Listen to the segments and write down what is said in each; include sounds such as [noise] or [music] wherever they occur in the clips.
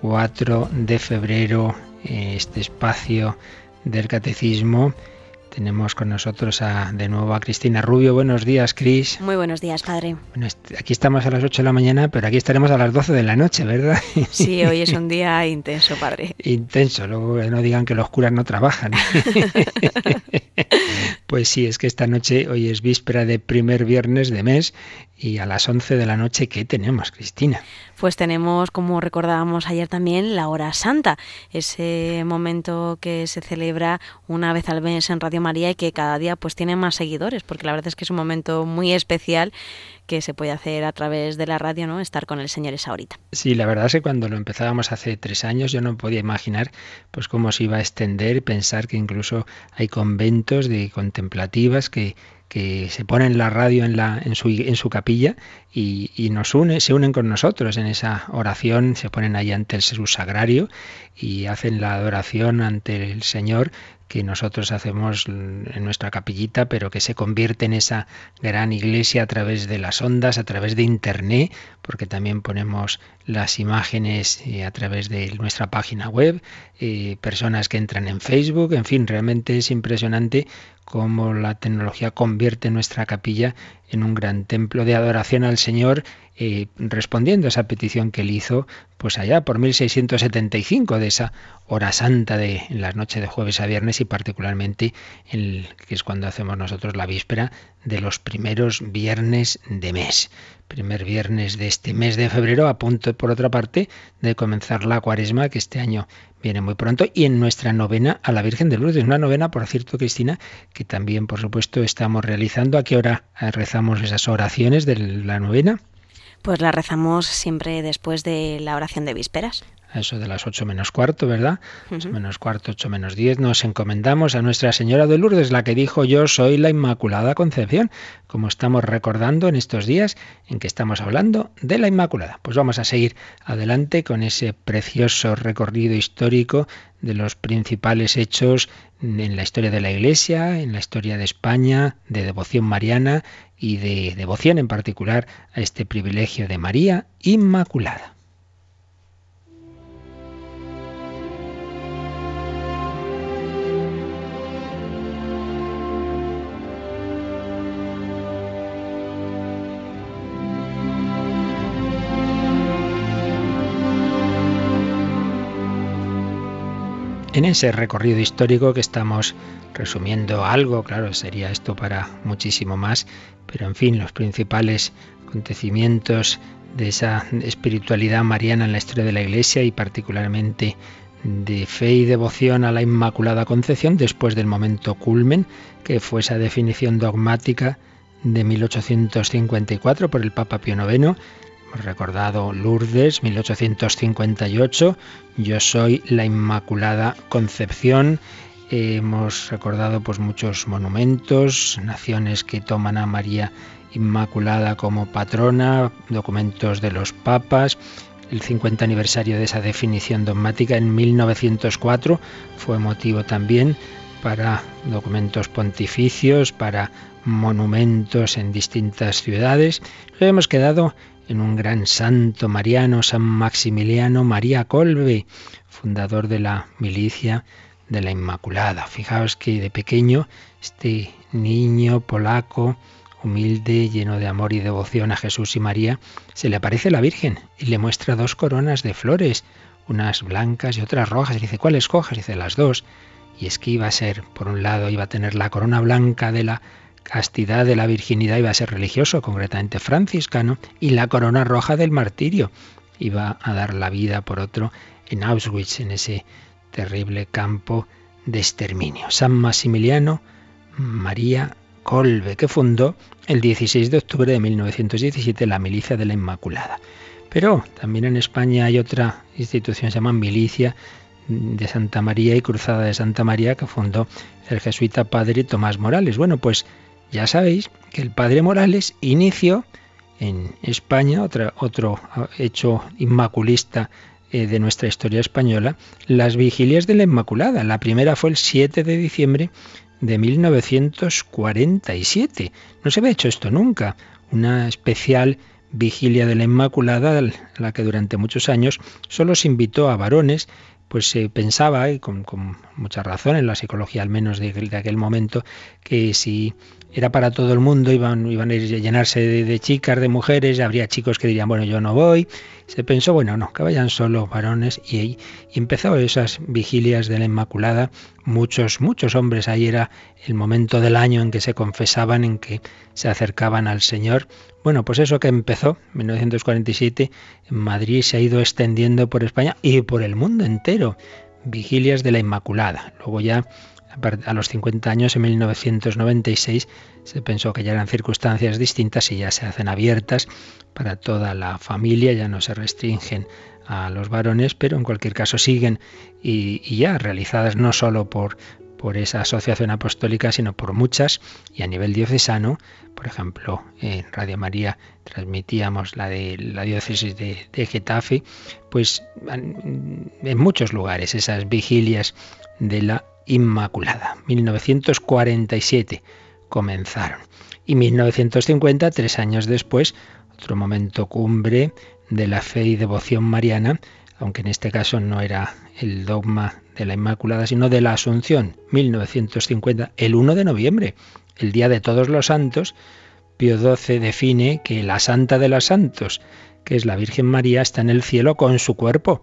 4 de febrero, este espacio del catecismo. Tenemos con nosotros a, de nuevo a Cristina Rubio. Buenos días, Cris. Muy buenos días, padre. Bueno, aquí estamos a las 8 de la mañana, pero aquí estaremos a las 12 de la noche, ¿verdad? Sí, [laughs] hoy es un día intenso, padre. Intenso, luego no digan que los curas no trabajan. [laughs] Pues sí, es que esta noche, hoy es víspera de primer viernes de mes y a las 11 de la noche, ¿qué tenemos, Cristina? Pues tenemos, como recordábamos ayer también, la hora santa, ese momento que se celebra una vez al mes en Radio María y que cada día pues tiene más seguidores, porque la verdad es que es un momento muy especial que se puede hacer a través de la radio, ¿no? Estar con el Señor esa horita. Sí, la verdad es que cuando lo empezábamos hace tres años yo no podía imaginar pues cómo se iba a extender, pensar que incluso hay conventos de contemplativas que que se ponen la radio en, la, en, su, en su capilla y, y, nos une, se unen con nosotros en esa oración, se ponen ahí ante el sagrario y hacen la adoración ante el Señor que nosotros hacemos en nuestra capillita, pero que se convierte en esa gran iglesia a través de las ondas, a través de Internet, porque también ponemos las imágenes eh, a través de nuestra página web, eh, personas que entran en Facebook, en fin, realmente es impresionante cómo la tecnología convierte nuestra capilla en un gran templo de adoración al Señor, eh, respondiendo a esa petición que él hizo, pues allá por 1675 de esa hora santa de las noches de jueves a viernes y particularmente el que es cuando hacemos nosotros la víspera de los primeros viernes de mes. Primer viernes de este mes de febrero, a punto por otra parte de comenzar la cuaresma que este año viene muy pronto y en nuestra novena a la Virgen de Lourdes, una novena, por cierto, Cristina, que también, por supuesto, estamos realizando. ¿A qué hora rezamos esas oraciones de la novena? Pues la rezamos siempre después de la oración de vísperas eso de las ocho menos cuarto, ¿verdad? menos cuarto, ocho menos diez, nos encomendamos a Nuestra Señora de Lourdes, la que dijo yo soy la Inmaculada Concepción, como estamos recordando en estos días en que estamos hablando de la Inmaculada. Pues vamos a seguir adelante con ese precioso recorrido histórico de los principales hechos en la historia de la Iglesia, en la historia de España, de devoción mariana y de devoción en particular a este privilegio de María Inmaculada. En ese recorrido histórico que estamos resumiendo algo, claro, sería esto para muchísimo más, pero en fin, los principales acontecimientos de esa espiritualidad mariana en la historia de la Iglesia y particularmente de fe y devoción a la Inmaculada Concepción después del momento culmen, que fue esa definición dogmática de 1854 por el Papa Pío IX Hemos recordado Lourdes, 1858, Yo soy la Inmaculada Concepción. Hemos recordado pues muchos monumentos, naciones que toman a María Inmaculada como patrona, documentos de los papas. El 50 aniversario de esa definición dogmática en 1904 fue motivo también para documentos pontificios, para monumentos en distintas ciudades. Hemos quedado en un gran santo mariano, San Maximiliano María Colbe, fundador de la milicia de la Inmaculada. Fijaos que de pequeño este niño polaco, humilde, lleno de amor y devoción a Jesús y María, se le aparece la Virgen y le muestra dos coronas de flores, unas blancas y otras rojas. Y dice, ¿cuáles cojas? Dice, las dos. Y es que iba a ser, por un lado, iba a tener la corona blanca de la castidad de la virginidad iba a ser religioso, concretamente franciscano, y la corona roja del martirio iba a dar la vida por otro en Auschwitz, en ese terrible campo de exterminio. San Maximiliano María Colbe, que fundó el 16 de octubre de 1917 la Milicia de la Inmaculada. Pero también en España hay otra institución, se llama Milicia de Santa María y Cruzada de Santa María que fundó el jesuita padre Tomás Morales. Bueno, pues ya sabéis que el padre Morales inició en España, otro, otro hecho inmaculista eh, de nuestra historia española, las vigilias de la Inmaculada. La primera fue el 7 de diciembre de 1947. No se había hecho esto nunca. Una especial vigilia de la Inmaculada, a la que durante muchos años solo se invitó a varones pues se pensaba, y con, mucha razón en la psicología al menos de, de, aquel momento, que si era para todo el mundo, iban, iban a llenarse de, chicas, de mujeres, habría chicos que dirían, bueno, yo no voy. Se pensó, bueno, no, que vayan solo varones y, y empezó esas vigilias de la Inmaculada. Muchos, muchos hombres, ahí era el momento del año en que se confesaban, en que se acercaban al Señor. Bueno, pues eso que empezó en 1947 en Madrid se ha ido extendiendo por España y por el mundo entero. Vigilias de la Inmaculada. Luego ya a los 50 años, en 1996, se pensó que ya eran circunstancias distintas y ya se hacen abiertas para toda la familia, ya no se restringen a los varones, pero en cualquier caso siguen y, ya realizadas no solo por, por esa asociación apostólica, sino por muchas y a nivel diocesano. Por ejemplo, en Radio María transmitíamos la de la diócesis de, de Getafe, pues en muchos lugares esas vigilias de la Inmaculada. 1947 comenzaron. Y 1950, tres años después, otro momento cumbre de la fe y devoción mariana, aunque en este caso no era el dogma de la Inmaculada, sino de la Asunción, 1950, el 1 de noviembre, el Día de Todos los Santos, Pío XII define que la Santa de los Santos, que es la Virgen María, está en el cielo con su cuerpo,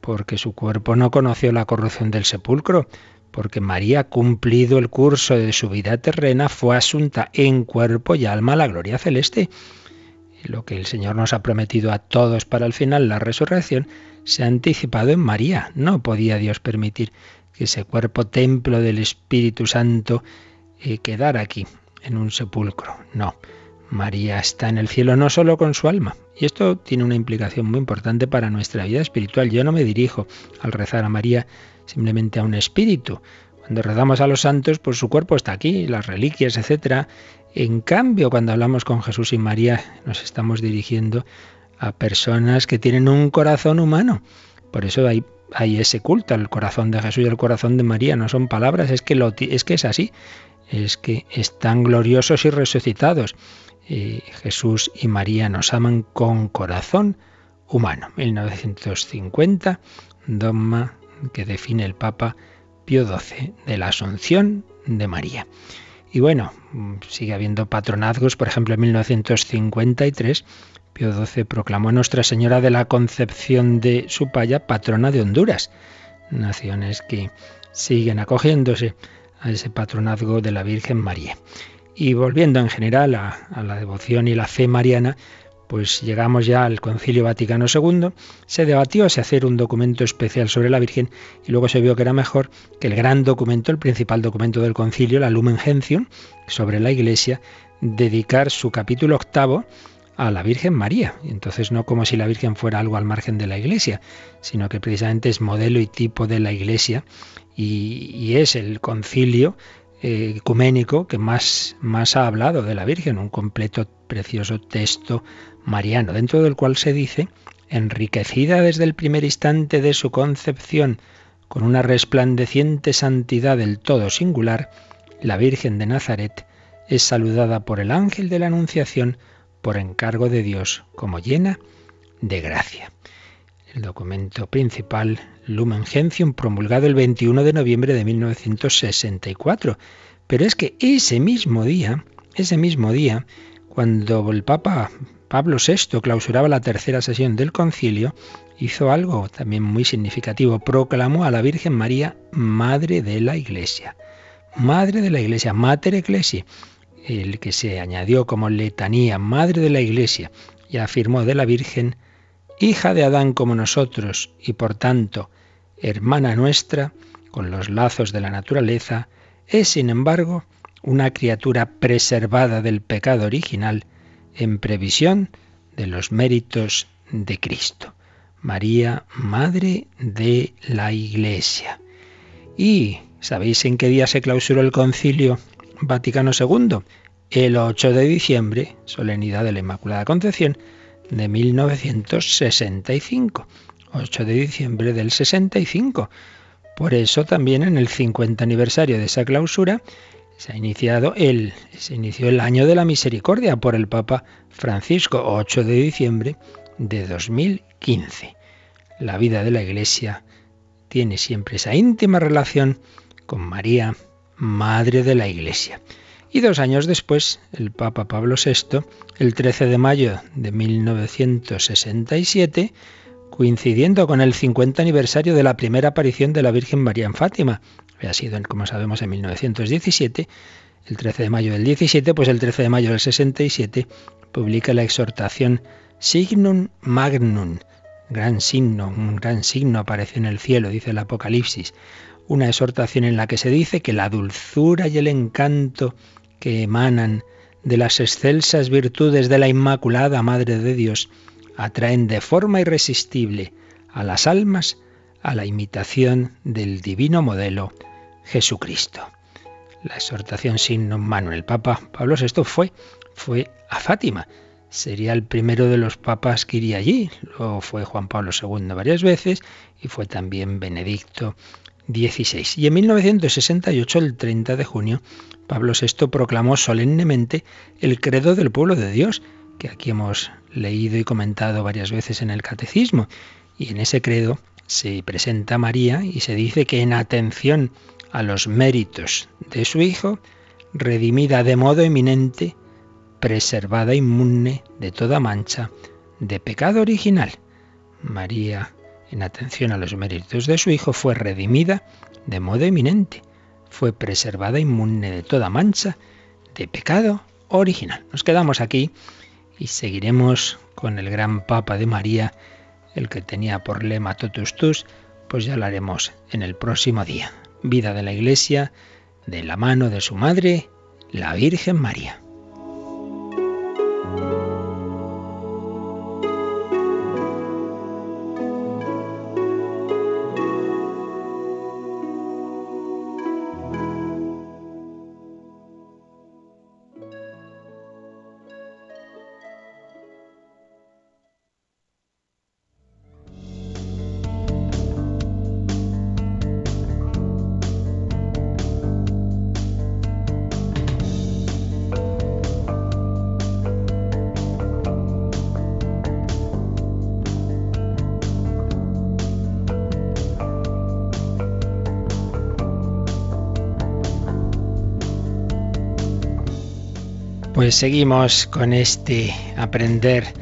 porque su cuerpo no conoció la corrupción del sepulcro, porque María, cumplido el curso de su vida terrena, fue asunta en cuerpo y alma a la gloria celeste. Lo que el Señor nos ha prometido a todos para el final, la resurrección, se ha anticipado en María. No podía Dios permitir que ese cuerpo templo del Espíritu Santo eh, quedara aquí, en un sepulcro. No. María está en el cielo no solo con su alma, y esto tiene una implicación muy importante para nuestra vida espiritual. Yo no me dirijo al rezar a María simplemente a un espíritu. Cuando rezamos a los santos, pues su cuerpo está aquí, las reliquias, etc. En cambio, cuando hablamos con Jesús y María, nos estamos dirigiendo a personas que tienen un corazón humano. Por eso hay, ese culto al corazón de Jesús y al corazón de María. No son palabras, es que, es, que así. Es que están gloriosos y resucitados. Jesús y María nos aman con corazón humano. 1950, dogma que define el Papa Pío XII de la Asunción de María. Y bueno, sigue habiendo patronazgos, por ejemplo, en 1953 Pío XII proclamó a Nuestra Señora de la Concepción de Supaya patrona de Honduras, naciones que siguen acogiéndose a ese patronazgo de la Virgen María. Y volviendo en general a, la devoción y la fe mariana, pues llegamos ya al Concilio Vaticano II, se debatió si hacer un documento especial sobre la Virgen y luego se vio que era mejor que el gran documento, el principal documento del concilio, la Lumen Gentium, sobre la Iglesia, dedicar su capítulo octavo a la Virgen María. Entonces no como si la Virgen fuera algo al margen de la Iglesia, sino que precisamente es modelo y tipo de la Iglesia y, es el concilio eh, ecuménico que más, más ha hablado de la Virgen, un completo, precioso texto mariano, dentro del cual se dice, enriquecida desde el primer instante de su concepción, con una resplandeciente santidad del todo singular, la Virgen de Nazaret es saludada por el ángel de la Anunciación por encargo de Dios como llena de gracia. El documento principal Lumen Gentium, promulgado el 21 de noviembre de 1964. Pero es que ese mismo día, ese mismo día, cuando el Papa Pablo VI clausuraba la tercera sesión del concilio, hizo algo también muy significativo. Proclamó a la Virgen María Madre de la Iglesia. Madre de la Iglesia, Mater Ecclesiae, el que se añadió como letanía, Madre de la Iglesia, y afirmó de la Virgen hija de Adán como nosotros y por tanto hermana nuestra, con los lazos de la naturaleza, es sin embargo una criatura preservada del pecado original en previsión de los méritos de Cristo. María, Madre de la Iglesia. ¿Y sabéis en qué día se clausuró el concilio Vaticano II? El 8 de diciembre, solemnidad de la Inmaculada Concepción de 1965. 8 de diciembre del 65. Por eso también en el 50 aniversario de esa clausura se ha iniciado el se inició el año de la misericordia por el Papa Francisco, 8 de diciembre de 2015. La vida de la Iglesia tiene siempre esa íntima relación con María, Madre de la Iglesia. Y dos años después, el Papa Pablo VI, el 13 de mayo de 1967, coincidiendo con el 50 aniversario de la primera aparición de la Virgen María en Fátima. Había sido, como sabemos, en 1917, el 13 de mayo del 17, pues el 13 de mayo del 67 publica la exhortación Signum Magnum, gran signo, un gran signo aparece en el cielo, dice el Apocalipsis, una exhortación en la que se dice que la dulzura y el encanto que emanan de las excelsas virtudes de la Inmaculada Madre de Dios atraen de forma irresistible a las almas a la imitación del divino modelo Jesucristo. La exhortación sin mano el Papa Pablo VI fue, fue a Fátima. Sería el primero de los papas que iría allí. Luego fue Juan Pablo II varias veces y fue también Benedicto XVI. Y en 1968, el 30 de junio, Pablo VI proclamó solemnemente el credo del pueblo de Dios, que aquí hemos leído y comentado varias veces en el catecismo. Y en ese credo se presenta María y se dice que en atención a los méritos de su Hijo, redimida de modo eminente, preservada inmune de toda mancha de pecado original. María, en atención a los méritos de su Hijo, fue redimida de modo eminente, fue preservada inmune de toda mancha de pecado original. Nos quedamos aquí y seguiremos con el gran Papa de María, el que tenía por lema Totus Tus, pues ya lo haremos en el próximo día. Vida de la Iglesia, de la mano de su madre, la Virgen María. Pues seguimos con este aprender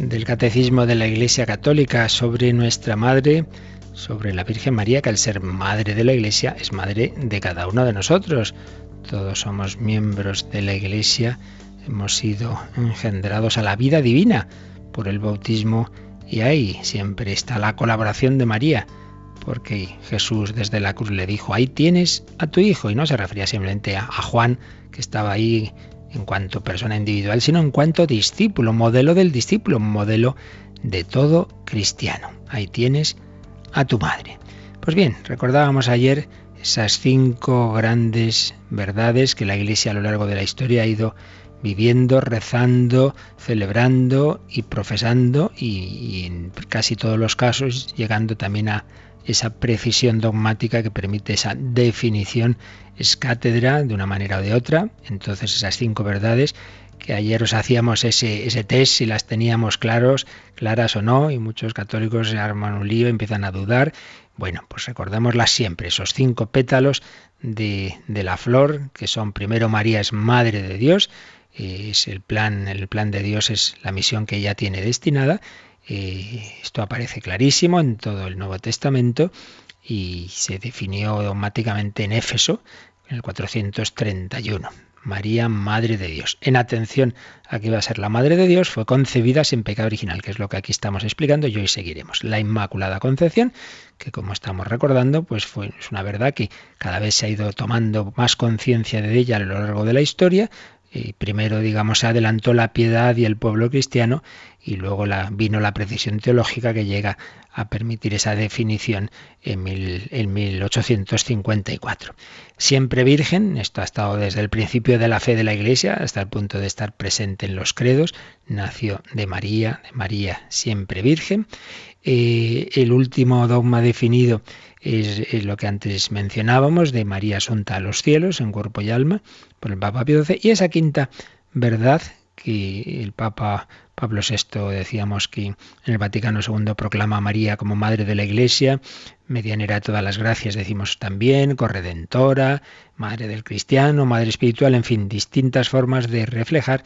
del catecismo de la Iglesia Católica sobre nuestra Madre, sobre la Virgen María, que al ser Madre de la Iglesia es Madre de cada uno de nosotros. Todos somos miembros de la Iglesia, hemos sido engendrados a la vida divina por el bautismo y ahí siempre está la colaboración de María, porque Jesús desde la cruz le dijo, ahí tienes a tu hijo, y no se refería simplemente a, a Juan, que estaba ahí en cuanto persona individual, sino en cuanto discípulo, modelo del discípulo, modelo de todo cristiano. Ahí tienes a tu madre. Pues bien, recordábamos ayer esas cinco grandes verdades que la Iglesia a lo largo de la historia ha ido viviendo, rezando, celebrando y profesando y, en casi todos los casos llegando también a esa precisión dogmática que permite esa definición es cátedra de una manera o de otra. Entonces esas cinco verdades que ayer os hacíamos ese, ese test si las teníamos claros, claras o no, y muchos católicos se arman un lío, empiezan a dudar. Bueno, pues recordémoslas siempre, esos cinco pétalos de, de la flor, que son primero María es Madre de Dios, es el plan, el plan de Dios es la misión que ella tiene destinada. Eh, esto aparece clarísimo en todo el Nuevo Testamento y se definió dogmáticamente en Éfeso en el 431. María, Madre de Dios. En atención a que iba a ser la Madre de Dios, fue concebida sin pecado original, que es lo que aquí estamos explicando y hoy seguiremos. La Inmaculada Concepción, que como estamos recordando, pues fue, es una verdad que cada vez se ha ido tomando más conciencia de ella a lo largo de la historia. Y primero, digamos, se adelantó la piedad y el pueblo cristiano y luego la, vino la precisión teológica que llega a permitir esa definición en, en 1854. Siempre virgen, esto ha estado desde el principio de la fe de la Iglesia hasta el punto de estar presente en los credos, nació de María, de María siempre virgen. Eh, el último dogma definido es, lo que antes mencionábamos, de María Asunta a los cielos, en cuerpo y alma, por el Papa Pío XII, y esa quinta verdad que el Papa Pablo VI decíamos que en el Vaticano II proclama a María como Madre de la Iglesia, medianera de todas las gracias decimos también, corredentora, Madre del Cristiano, Madre Espiritual, en fin, distintas formas de reflejar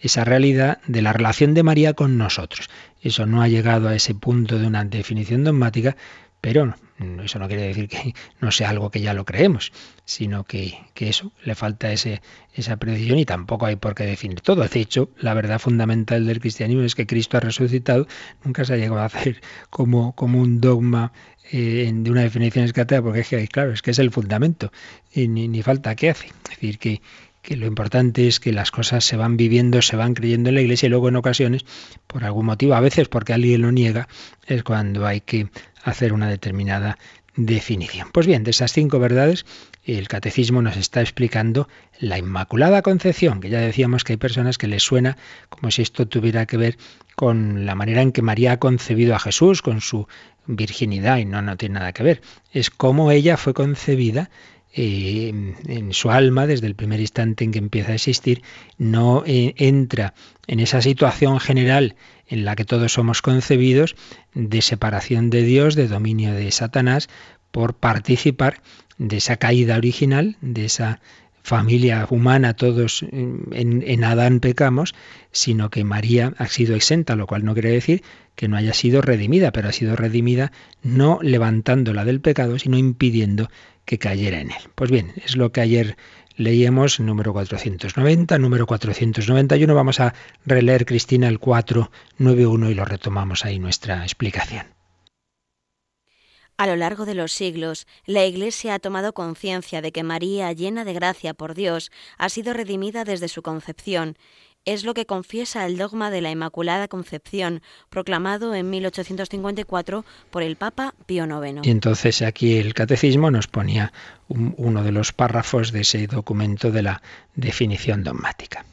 esa realidad de la relación de María con nosotros. Eso no ha llegado a ese punto de una definición dogmática, pero eso no quiere decir que [laughs] no sea algo que ya lo creemos, sino que, eso, le falta ese, esa precisión y tampoco hay por qué definir todo. De hecho, la verdad fundamental del cristianismo es que Cristo ha resucitado, nunca se ha llegado a hacer como, como un dogma eh, de una definición escatera, porque es que, claro, es que es el fundamento, y ni, ni falta que hace. Es decir, que, que lo importante es que las cosas se van viviendo, se van creyendo en la iglesia y luego en ocasiones, por algún motivo, a veces porque alguien lo niega, es cuando hay que hacer una determinada definición. Pues bien, de esas cinco verdades, el catecismo nos está explicando la Inmaculada Concepción, que ya decíamos que hay personas que les suena como si esto tuviera que ver con la manera en que María ha concebido a Jesús, con su virginidad, y no, no tiene nada que ver. Es como ella fue concebida eh, en su alma, desde el primer instante en que empieza a existir, no eh, entra en esa situación general en la que todos somos concebidos de separación de Dios, de dominio de Satanás, por participar de esa caída original, de esa familia humana, todos en, en, Adán pecamos, sino que María ha sido exenta, lo cual no quiere decir que no haya sido redimida, pero ha sido redimida no levantándola del pecado, sino impidiendo que cayera en él. Pues bien, es lo que ayer leíamos, número 490, número 491. Vamos a releer, Cristina, el 491 y lo retomamos ahí nuestra explicación. A lo largo de los siglos, la Iglesia ha tomado conciencia de que María, llena de gracia por Dios, ha sido redimida desde su concepción es lo que confiesa el dogma de la Inmaculada Concepción, proclamado en 1854 por el Papa Pío IX. Entonces aquí el catecismo nos ponía uno de los párrafos de ese documento de la definición dogmática.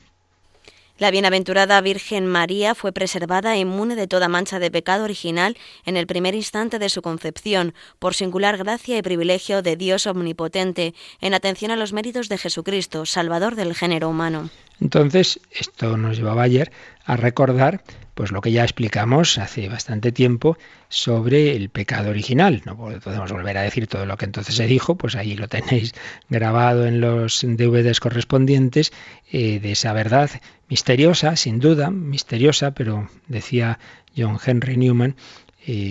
La bienaventurada Virgen María fue preservada inmune de toda mancha de pecado original en el primer instante de su concepción, por singular gracia y privilegio de Dios omnipotente, en atención a los méritos de Jesucristo, Salvador del género humano. Entonces, esto nos llevaba ayer a recordar pues lo que ya explicamos hace bastante tiempo sobre el pecado original. No podemos volver a decir todo lo que entonces se dijo, pues ahí lo tenéis [laughs] grabado en los DVDs correspondientes eh, de esa verdad misteriosa, sin duda, misteriosa, pero decía John Henry Newman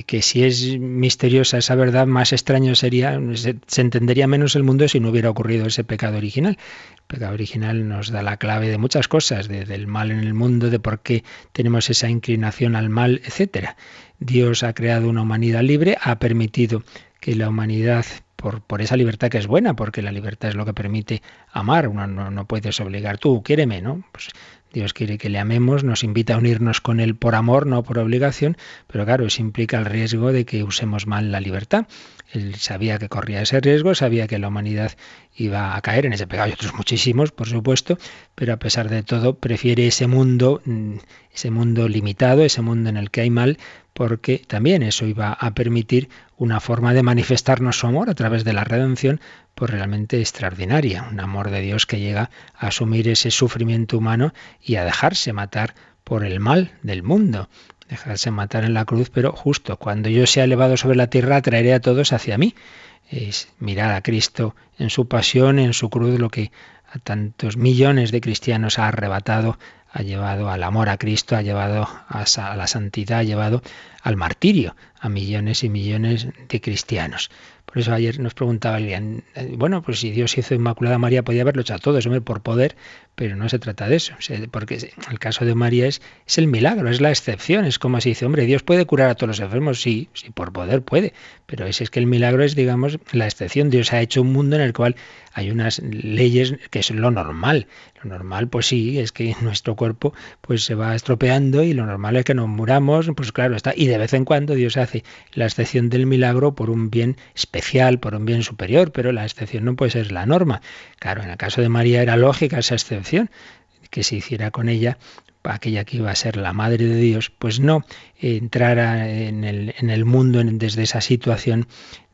que si es misteriosa esa verdad, más extraño sería, se, se, entendería menos el mundo si no hubiera ocurrido ese pecado original. El pecado original nos da la clave de muchas cosas, de, del mal en el mundo, de por qué tenemos esa inclinación al mal, etcétera. Dios ha creado una humanidad libre, ha permitido que la humanidad por, por, esa libertad que es buena, porque la libertad es lo que permite amar. Uno no, no puedes obligar, tú, quiéreme, ¿no? Pues Dios quiere que le amemos, nos invita a unirnos con Él por amor, no por obligación, pero claro, eso implica el riesgo de que usemos mal la libertad. Él sabía que corría ese riesgo, sabía que la humanidad iba a caer en ese pecado y otros muchísimos, por supuesto, pero a pesar de todo prefiere ese mundo, mm, ese mundo limitado, ese mundo en el que hay mal, porque también eso iba a permitir una forma de manifestarnos su amor a través de la redención, pues realmente extraordinaria, un amor de Dios que llega a asumir ese sufrimiento humano y a dejarse matar por el mal del mundo, dejarse matar en la cruz, pero justo cuando yo sea elevado sobre la tierra traeré a todos hacia mí. Es mirar a Cristo en su pasión, en su cruz, lo que a tantos millones de cristianos ha arrebatado ha llevado al amor a Cristo, ha llevado a la santidad, ha llevado al martirio a millones y millones de cristianos. Por eso ayer nos preguntaba alguien, eh, bueno, pues si Dios hizo Inmaculada María, podía haberlo hecho a todos, hombre, por poder, pero no se trata de eso, porque el caso de María es, es el milagro, es la excepción, es como si dice, hombre, Dios puede curar a todos los enfermos, sí, sí, por poder puede, pero es, es que el milagro es, digamos, la excepción. Dios ha hecho un mundo en el cual hay unas leyes que es lo normal. Lo normal, pues sí, es que [laughs] nuestro cuerpo pues se va estropeando y lo normal es que nos muramos, pues claro está. Y de vez en cuando Dios hace la excepción del milagro por un bien especial, por un bien superior, pero la excepción no puede ser la norma. Claro, en el caso de María era lógica esa excepción, que se hiciera con ella aquella que iba a ser la madre de Dios, pues no entrara en el, en el mundo desde esa situación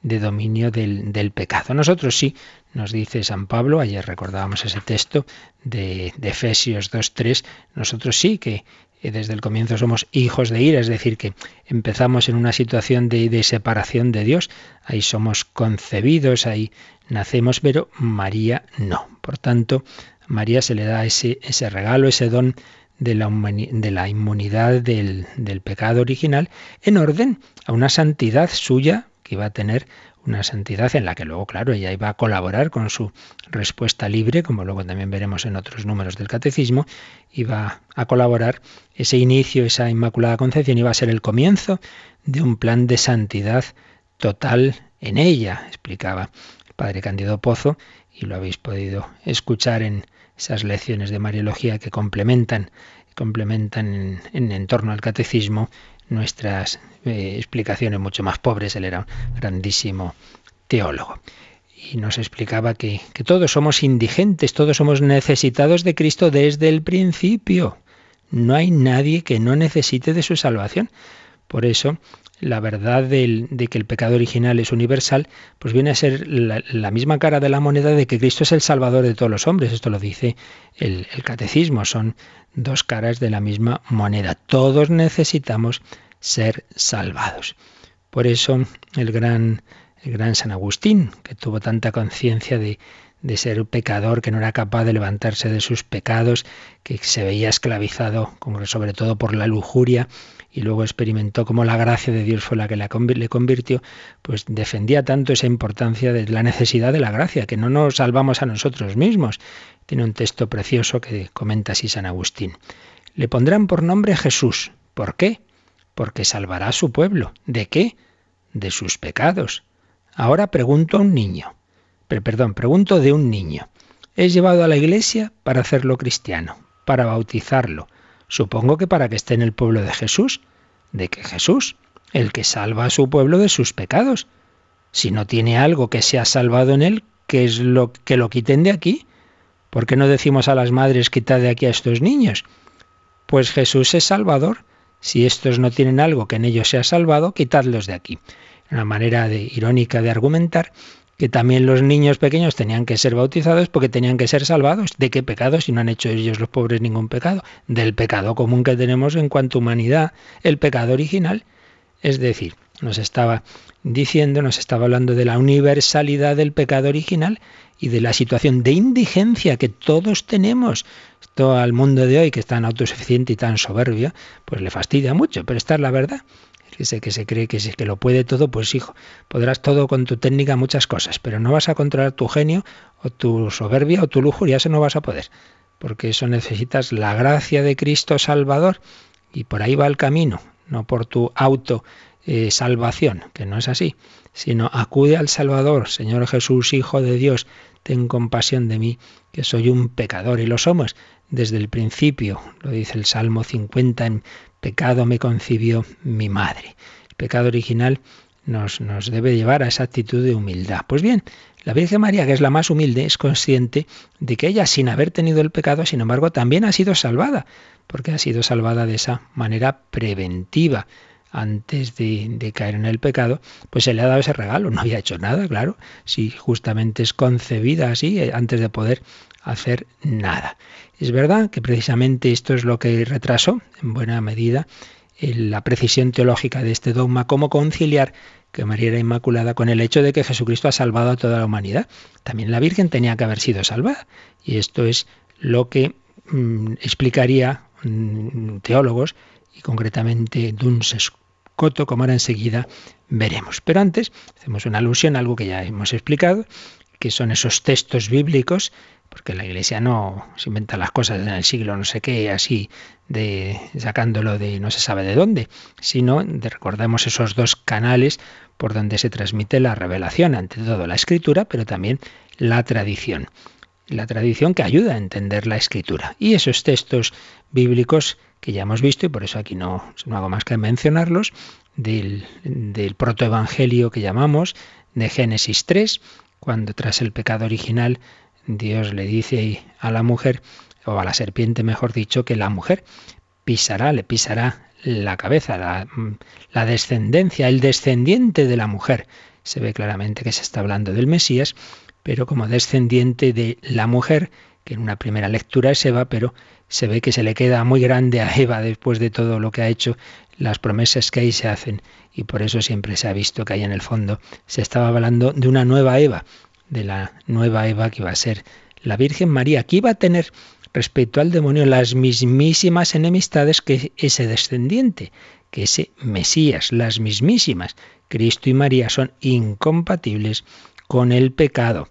de dominio del, del, pecado. Nosotros sí, nos dice San Pablo, ayer recordábamos ese texto de, de Efesios 2.3, nosotros sí que eh, desde el comienzo somos hijos de ira, es decir, que empezamos en una situación de, de, separación de Dios, ahí somos concebidos, ahí nacemos, pero María no. Por tanto, María se le da ese, regalo, ese don de la, de la inmunidad del, del pecado original en orden a una santidad suya que iba a tener una santidad en la que luego, claro, ella iba a colaborar con su respuesta libre, como luego también veremos en otros números del catecismo, iba a colaborar, ese inicio, esa Inmaculada Concepción iba a ser el comienzo de un plan de santidad total en ella, explicaba el padre Candido Pozo, y lo habéis podido escuchar en esas lecciones de Mariología que complementan, complementan en, torno al catecismo nuestras eh, explicaciones mucho más pobres. Él era un grandísimo teólogo. Y nos explicaba que, que todos somos indigentes, todos somos necesitados de Cristo desde el principio. No hay nadie que no necesite de su salvación. Por eso la verdad del, de que el pecado original es universal, pues viene a ser la, misma cara de la moneda de que Cristo es el Salvador de todos los hombres. Esto lo dice el, catecismo, son dos caras de la misma moneda. Todos necesitamos ser salvados. Por eso el gran, gran San Agustín, que tuvo tanta conciencia de, de ser pecador, que no era capaz de levantarse de sus pecados, que se veía esclavizado, sobre todo por la lujuria, y luego experimentó cómo la gracia de Dios fue la que le convirtió, pues defendía tanto esa importancia de la necesidad de la gracia, que no nos salvamos a nosotros mismos. Tiene un texto precioso que comenta así San Agustín. Le pondrán por nombre Jesús. ¿Por qué? Porque salvará a su pueblo. ¿De qué? De sus pecados. Ahora pregunto a un niño. Perdón, pregunto de un niño. Es llevado a la iglesia para hacerlo cristiano, para bautizarlo, Supongo que para que esté en el pueblo de Jesús. ¿De qué Jesús? El que salva a su pueblo de sus pecados. Si no tiene algo que sea salvado en él, ¿qué es lo que lo quiten de aquí? ¿Por qué no decimos a las madres quitad de aquí a estos niños? Pues Jesús es Salvador. Si estos no tienen algo que en ellos sea salvado, quitadlos de aquí. Una manera de, irónica de argumentar que también los niños pequeños tenían que ser bautizados porque tenían que ser salvados. ¿De qué pecado si no han hecho ellos los pobres ningún pecado? Del pecado común que tenemos en cuanto a humanidad, el pecado original. Es decir, nos estaba diciendo, nos estaba hablando de la universalidad del pecado original y de la situación de indigencia que todos tenemos. Esto al mundo de hoy, que es tan autosuficiente y tan soberbio, pues le fastidia mucho, pero esta es la verdad que se, que se cree que, que lo puede todo, pues hijo, podrás todo con tu técnica muchas cosas, pero no vas a controlar tu genio o tu soberbia o tu lujuria, eso no vas a poder, porque eso necesitas la gracia de Cristo Salvador y por ahí va el camino, no por tu auto eh, salvación, que no es así, sino acude al Salvador, Señor Jesús, Hijo de Dios, ten compasión de mí, que soy un pecador, y lo somos desde el principio, lo dice el Salmo 50, en pecado me concibió mi madre. El pecado original nos, nos debe llevar a esa actitud de humildad. Pues bien, la Virgen María, que es la más humilde, es consciente de que ella, sin haber tenido el pecado, sin embargo, también ha sido salvada, porque ha sido salvada de esa manera preventiva. Antes de, de, caer en el pecado, pues se le ha dado ese regalo. No había hecho nada, claro, si justamente es concebida así, eh, antes de poder hacer nada. Es verdad que precisamente esto es lo que retrasó en buena medida la precisión teológica de este dogma, cómo conciliar que María era inmaculada con el hecho de que Jesucristo ha salvado a toda la humanidad. También la Virgen tenía que haber sido salvada. Y esto es lo que mmm, explicaría mmm, teólogos y concretamente Duns Scoto, como ahora enseguida veremos. Pero antes hacemos una alusión a algo que ya hemos explicado, que son esos textos bíblicos porque la Iglesia no se inventa las cosas en el siglo no sé qué, así de sacándolo de no se sabe de dónde, sino de, recordemos esos dos canales por donde se transmite la revelación, ante todo la escritura, pero también la tradición. la tradición que ayuda a entender la escritura. Y esos textos bíblicos que ya hemos visto, y por eso aquí no, no hago más que mencionarlos, del, del protoevangelio que llamamos, de Génesis 3, cuando tras el pecado original Dios le dice a la mujer, o a la serpiente mejor dicho, que la mujer pisará, le pisará la cabeza, la, la descendencia, el descendiente de la mujer. Se ve claramente que se está hablando del Mesías, pero como descendiente de la mujer, que en una primera lectura es Eva, pero se ve que se le queda muy grande a Eva después de todo lo que ha hecho, las promesas que ahí se hacen, y por eso siempre se ha visto que ahí en el fondo se estaba hablando de una nueva Eva, de la nueva Eva que iba a ser la Virgen María, que iba a tener respecto al demonio las mismísimas enemistades que ese descendiente, que ese Mesías, las mismísimas. Cristo y María son incompatibles con el pecado.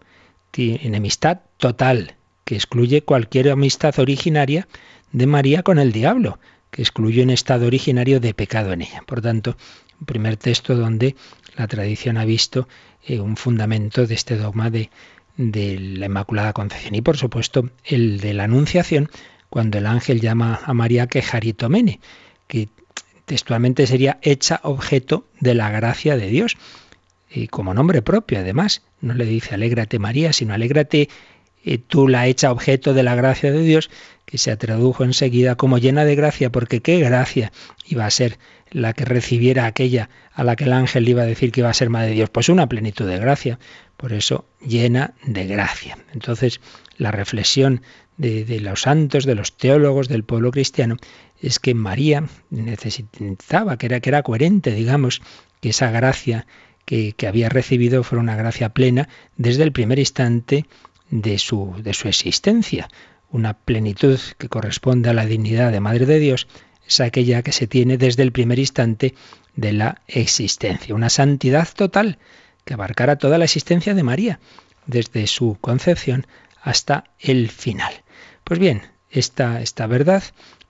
Enemistad total, que excluye cualquier amistad originaria de María con el diablo, que excluye un estado originario de pecado en ella. Por tanto, un primer texto donde la tradición ha visto eh, un fundamento de este dogma de de la Inmaculada Concepción. Y por supuesto el de la Anunciación, cuando el ángel llama a María que Jaritomene, que textualmente sería hecha objeto de la gracia de Dios. Y como nombre propio, además, no le dice alégrate María, sino alégrate eh, tú la hecha objeto de la gracia de Dios, que se tradujo enseguida como llena de gracia, porque qué gracia iba a ser la que recibiera aquella a la que el ángel iba a decir que iba a ser madre de Dios. Pues una plenitud de gracia, por eso llena de gracia. Entonces, la reflexión de, los santos, de los teólogos del pueblo cristiano, es que María necesitaba, que era, que era coherente, digamos, que esa gracia que, que, había recibido fuera una gracia plena desde el primer instante de su, de su existencia. Una plenitud que corresponde a la dignidad de Madre de Dios es aquella que se tiene desde el primer instante de la existencia. Una santidad total que abarcara toda la existencia de María, desde su concepción hasta el final. Pues bien, esta, esta verdad,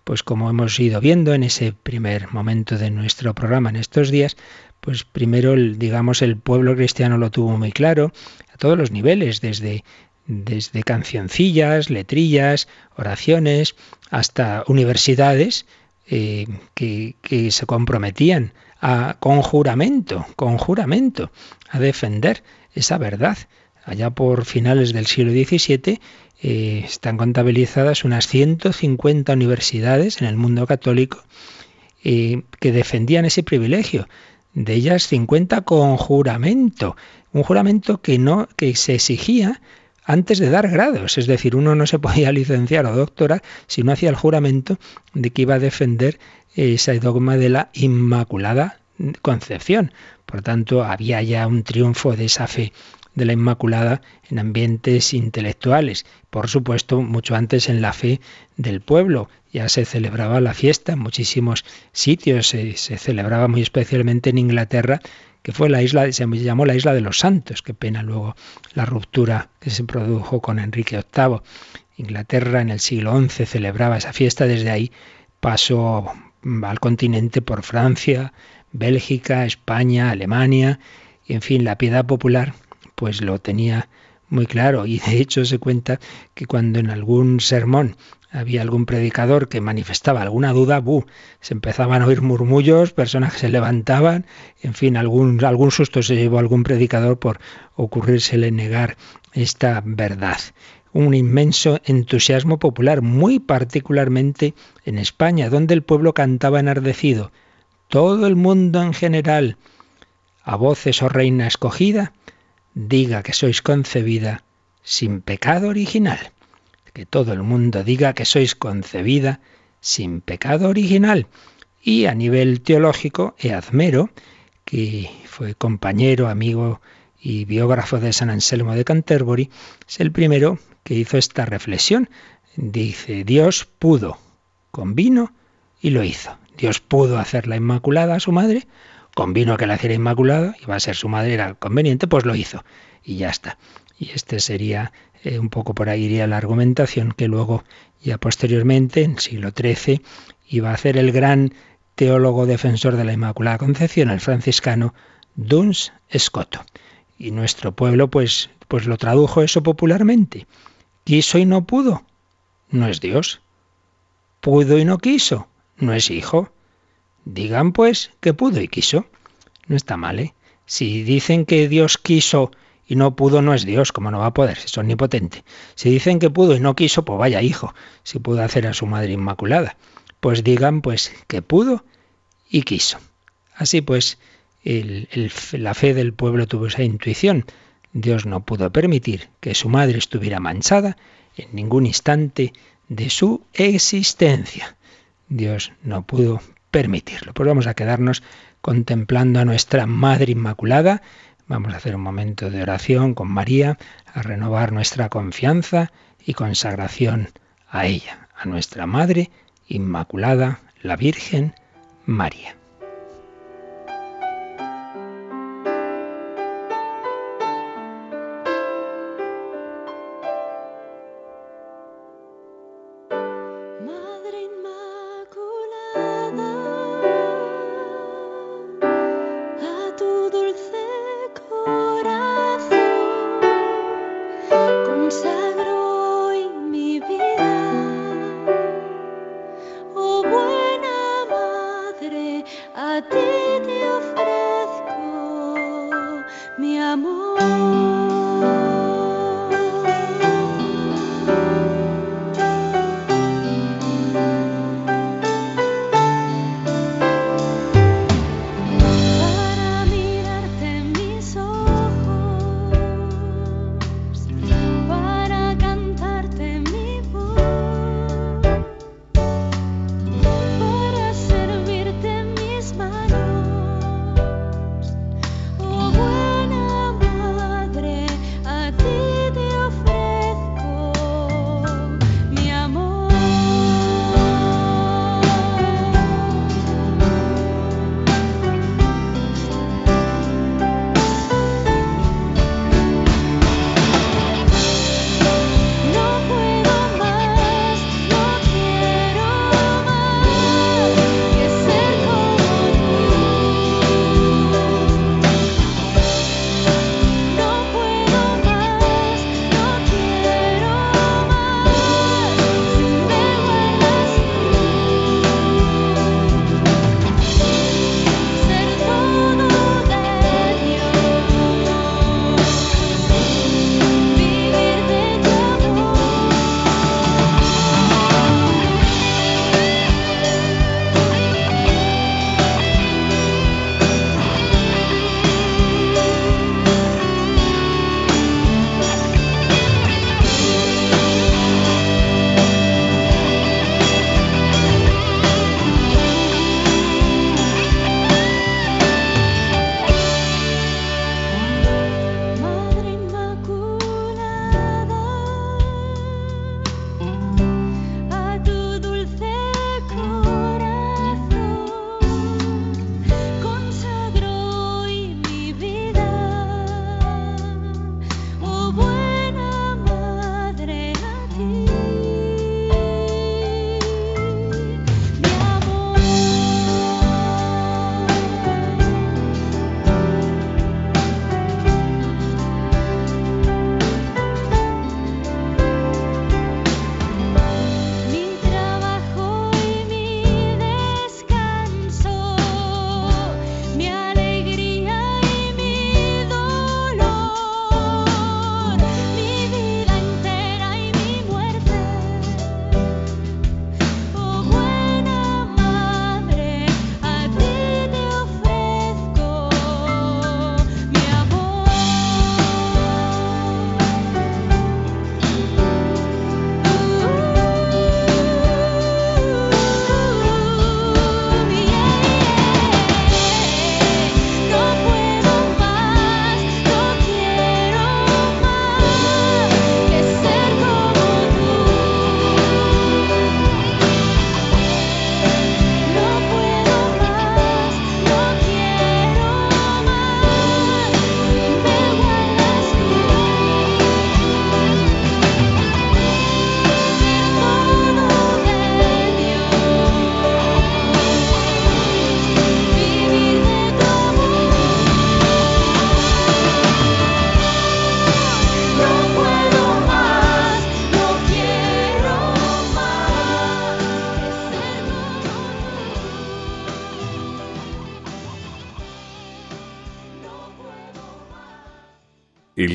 pues como hemos ido viendo en ese primer momento de nuestro programa en estos días, pues primero, digamos, el pueblo cristiano lo tuvo muy claro a todos los niveles, desde, desde cancioncillas, letrillas, oraciones, hasta universidades eh, que, se comprometían a, con juramento, con juramento, a defender esa verdad. Allá por finales del siglo XVII eh, están contabilizadas unas 150 universidades en el mundo católico eh, que defendían ese privilegio. De ellas 50 con juramento, un juramento que no que se exigía antes de dar grados, es decir, uno no se podía [laughs] licenciar o doctorar si no hacía el juramento de que iba a defender ese dogma de la Inmaculada Concepción. Por tanto, había ya un triunfo de esa fe de la Inmaculada en ambientes intelectuales. Por supuesto, mucho antes en la fe del pueblo. Ya se celebraba la fiesta en muchísimos sitios. Se, celebraba muy especialmente en Inglaterra, que fue la isla, se llamó la isla de los santos. Qué pena luego la ruptura que se produjo con Enrique VIII. Inglaterra en el siglo XI celebraba esa fiesta. Desde ahí pasó al continente por Francia, Bélgica, España, Alemania, y en fin, la piedad popular pues lo tenía muy claro y de hecho se cuenta que cuando en algún sermón había algún predicador que manifestaba alguna duda, ¡bu! se empezaban a oír murmullos, personas que se levantaban, en fin, algún, algún susto se llevó algún predicador por ocurrírsele negar esta verdad. Un inmenso entusiasmo popular, muy particularmente en España, donde el pueblo cantaba enardecido todo el mundo en general, a voces, oh reina escogida, diga que sois concebida sin pecado original. Que todo el mundo diga que sois concebida sin pecado original. Y a nivel teológico, Eazmero, que fue compañero, amigo y biógrafo de San Anselmo de Canterbury, es el primero que hizo esta reflexión. Dice, Dios pudo con vino y lo hizo. Dios pudo hacer la Inmaculada a su madre, convino que la hiciera Inmaculada, iba a ser su madre, era conveniente, pues lo hizo. Y ya está. Y este sería eh, un poco por ahí iría la argumentación que luego, ya posteriormente, en el siglo XIII, iba a hacer el gran teólogo defensor de la Inmaculada Concepción, el franciscano Duns Escoto. Y nuestro pueblo, pues, pues lo tradujo eso popularmente, quiso y no pudo, no es Dios. Pudo y no quiso, no es hijo. Digan pues que pudo y quiso. No está mal, ¿eh? Si dicen que Dios quiso y no pudo, no es Dios, como no va a poder, es omnipotente. Si dicen que pudo y no quiso, pues vaya hijo, si pudo hacer a su madre inmaculada. Pues digan pues que pudo y quiso. Así pues, la fe del pueblo tuvo esa intuición. Dios no pudo permitir que su madre estuviera manchada en ningún instante de su existencia. Dios no pudo permitirlo. Pues vamos a quedarnos contemplando a nuestra Madre Inmaculada. Vamos a hacer un momento de oración con María, a renovar nuestra confianza y consagración a ella, a nuestra Madre Inmaculada, la Virgen María.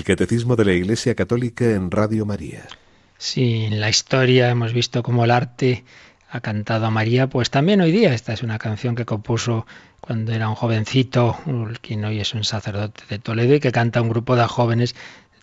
Catecismo de la Iglesia Católica en Radio María. Sí, en la historia hemos visto cómo el arte ha cantado a María, pues también hoy día. Esta es una canción que compuso cuando era un jovencito, quien hoy es un sacerdote de Toledo, y que canta un grupo de jóvenes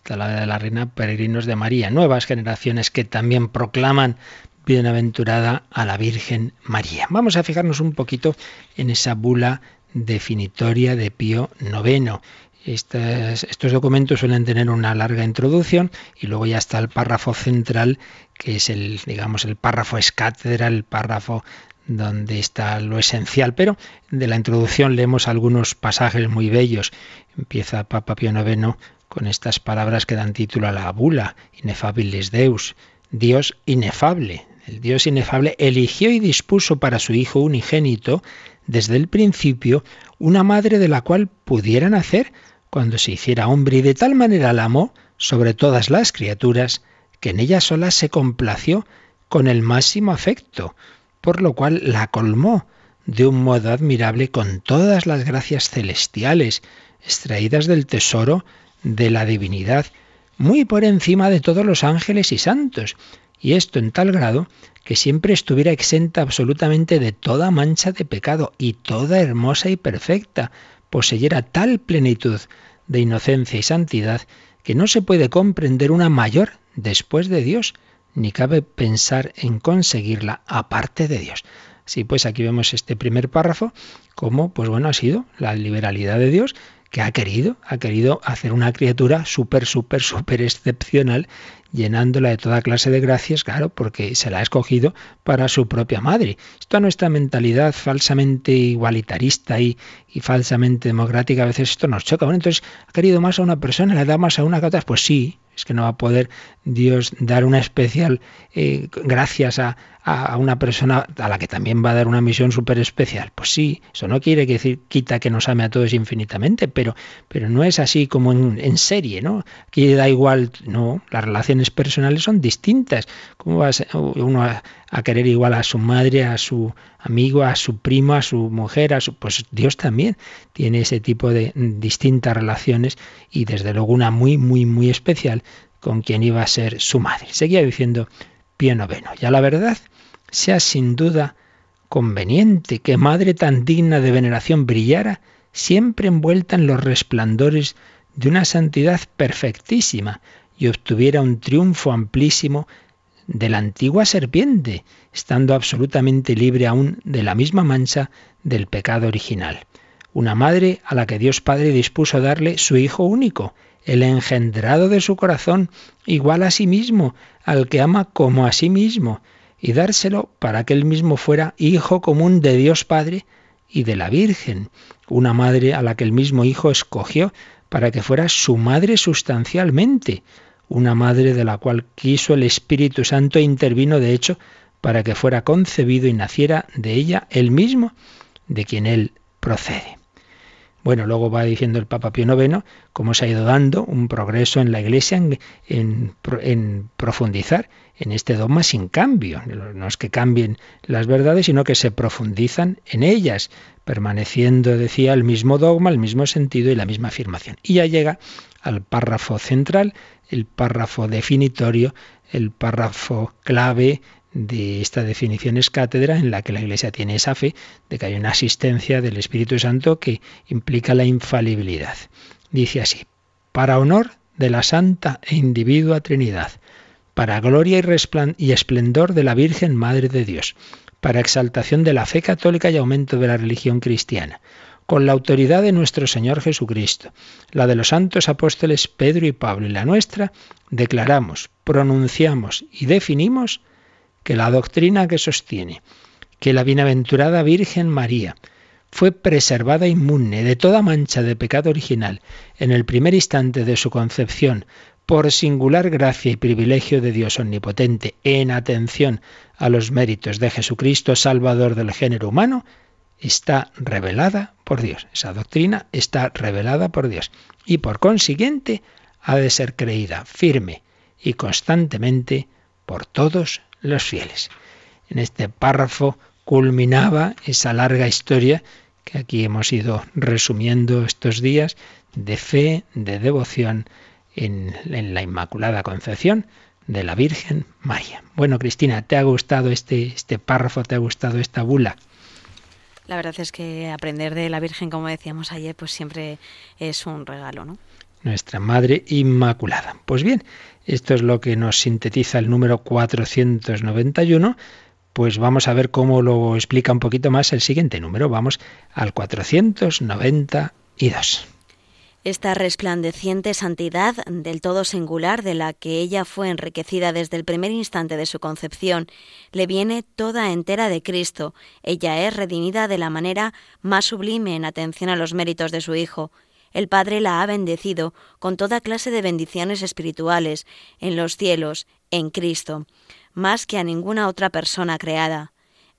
de la de la Reina, peregrinos de María, nuevas generaciones que también proclaman bienaventurada a la Virgen María. Vamos a fijarnos un poquito en esa bula definitoria de Pío IX estos documentos suelen tener una larga introducción y luego ya está el párrafo central, que es el, digamos, el párrafo escátedra, el párrafo donde está lo esencial, pero de la introducción leemos algunos pasajes muy bellos. Empieza Papa Pío IX con estas palabras que dan título a la bula, Inefabilis Deus, Dios inefable. El Dios inefable eligió y dispuso para su Hijo unigénito, desde el principio, una madre de la cual pudiera nacer cuando se hiciera hombre y de tal manera la amó sobre todas las criaturas que en ella sola se complació con el máximo afecto, por lo cual la colmó de un modo admirable con todas las gracias celestiales extraídas del tesoro de la divinidad, muy por encima de todos los ángeles y santos, y esto en tal grado que siempre estuviera exenta absolutamente de toda mancha de pecado y toda hermosa y perfecta, poseyera tal plenitud de inocencia y santidad que no se puede comprender una mayor después de Dios, ni cabe pensar en conseguirla aparte de Dios. Sí, pues aquí vemos este primer párrafo, como, pues bueno, ha sido la liberalidad de Dios que ha querido, ha querido hacer una criatura súper, súper, súper excepcional llenándola de toda clase de gracias, claro, porque se la ha escogido para su propia madre. Esto a nuestra mentalidad falsamente igualitarista y, y falsamente democrática, a veces esto nos choca. Bueno, entonces, ¿ha querido más a una persona, le da más a una que otra? Pues sí, es que no va a poder Dios dar una especial eh, gracias a, a, una persona a la que también va a dar una misión súper especial. Pues sí, eso no quiere decir quita que nos ame a todos infinitamente, pero, pero no es así como en, en serie, ¿no? Aquí da igual, no, las relaciones personales son distintas. ¿Cómo va uno a, a querer igual a su madre, a su amigo, a su primo, a su mujer, a su, pues Dios también tiene ese tipo de distintas relaciones y desde luego una muy, muy, muy especial con quien iba a ser su madre. Seguía diciendo Pío Noveno. Ya la verdad sea sin duda conveniente que madre tan digna de veneración brillara siempre envuelta en los resplandores de una santidad perfectísima y obtuviera un triunfo amplísimo de la antigua serpiente, estando absolutamente libre aún de la misma mancha del pecado original. Una madre a la que Dios Padre dispuso darle su Hijo único, el engendrado de su corazón, igual a sí mismo, al que ama como a sí mismo, y dárselo para que él mismo fuera Hijo común de Dios Padre y de la Virgen, una madre a la que el mismo Hijo escogió para que fuera su madre sustancialmente, una madre de la cual quiso el Espíritu Santo e intervino de hecho para que fuera concebido y naciera de ella el mismo de quien él procede. Bueno, luego va diciendo el Papa Pío IX cómo se ha ido dando un progreso en la Iglesia en, en, profundizar en este dogma sin cambio. No es que cambien las verdades, sino que se profundizan en ellas, permaneciendo, decía, el mismo dogma, el mismo sentido y la misma afirmación. Y ya llega al párrafo central, el párrafo definitorio, el párrafo clave de esta definición es cátedra en la que la Iglesia tiene esa fe de que hay una asistencia del Espíritu Santo que implica la infalibilidad. Dice así, para honor de la Santa e Individua Trinidad, para gloria y, esplendor de la Virgen Madre de Dios, para exaltación de la fe católica y aumento de la religión cristiana, con la autoridad de nuestro Señor Jesucristo, la de los santos apóstoles Pedro y Pablo y la nuestra, declaramos, pronunciamos y definimos que la doctrina que sostiene que la bienaventurada Virgen María fue preservada inmune de toda mancha de pecado original en el primer instante de su concepción por singular gracia y privilegio de Dios omnipotente en atención a los méritos de Jesucristo, Salvador del género humano, está revelada por Dios. Esa doctrina está revelada por Dios y por consiguiente ha de ser creída firme y constantemente por todos los fieles. En este párrafo culminaba esa larga historia que aquí hemos ido resumiendo estos días de fe, de devoción en, la Inmaculada Concepción de la Virgen María. Bueno, Cristina, ¿te ha gustado este, este párrafo? ¿Te ha gustado esta bula? La verdad es que aprender de la Virgen, como decíamos ayer, pues siempre es un regalo, ¿no? Nuestra Madre Inmaculada. Pues bien, esto es lo que nos sintetiza el número 491. Pues vamos a ver cómo lo explica un poquito más el siguiente número. Vamos al 492. Esta resplandeciente santidad del todo singular de la que ella fue enriquecida desde el primer instante de su concepción, le viene toda entera de Cristo. Ella es redimida de la manera más sublime en atención a los méritos de su Hijo. El Padre la ha bendecido con toda clase de bendiciones espirituales en los cielos, en Cristo, más que a ninguna otra persona creada.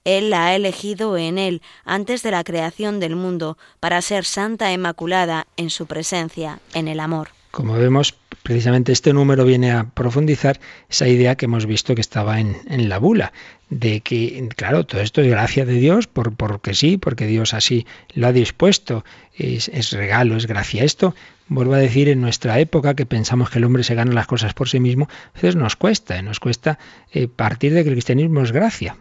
Él la ha elegido en Él antes de la creación del mundo para ser santa e inmaculada en su presencia, en el amor. Como vemos, precisamente este número viene a profundizar esa idea que hemos visto que estaba en, la bula, de que, claro, todo esto es gracia de Dios, por, porque sí, porque Dios así lo ha dispuesto, es, regalo, es gracia. Esto, vuelvo a decir, en nuestra época que pensamos que el hombre se gana las cosas por sí mismo, a veces nos cuesta, nos cuesta eh, partir de que el cristianismo es gracia.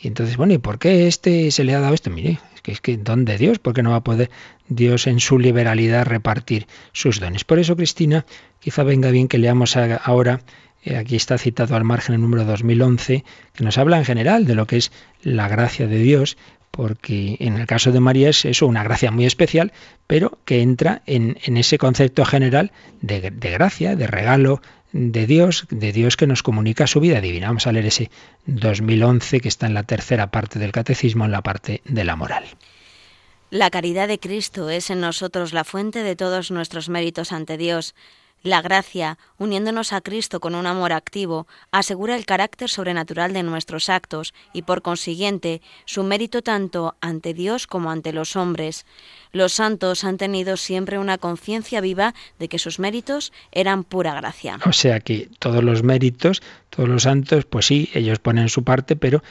Y entonces, bueno, ¿y por qué este se le ha dado esto? Mire, es que es que don de Dios, porque no va a poder Dios en su liberalidad repartir sus dones. Por eso, Cristina, quizá venga bien que leamos ahora, eh, aquí está citado al margen el número 2011, que nos habla en general de lo que es la gracia de Dios, porque en el caso de María es eso, una gracia muy especial, pero que entra en, ese concepto general de, de gracia, de regalo, de Dios, de Dios que nos comunica su vida divina. Vamos a leer ese 2011 que está en la tercera parte del catecismo, en la parte de la moral. La caridad de Cristo es en nosotros la fuente de todos nuestros méritos ante Dios. La gracia, uniéndonos a Cristo con un amor activo, asegura el carácter sobrenatural de nuestros actos y, por consiguiente, su mérito tanto ante Dios como ante los hombres. Los santos han tenido siempre una conciencia viva de que sus méritos eran pura gracia. O sea que todos los méritos, todos los santos, pues sí, ellos ponen su parte, pero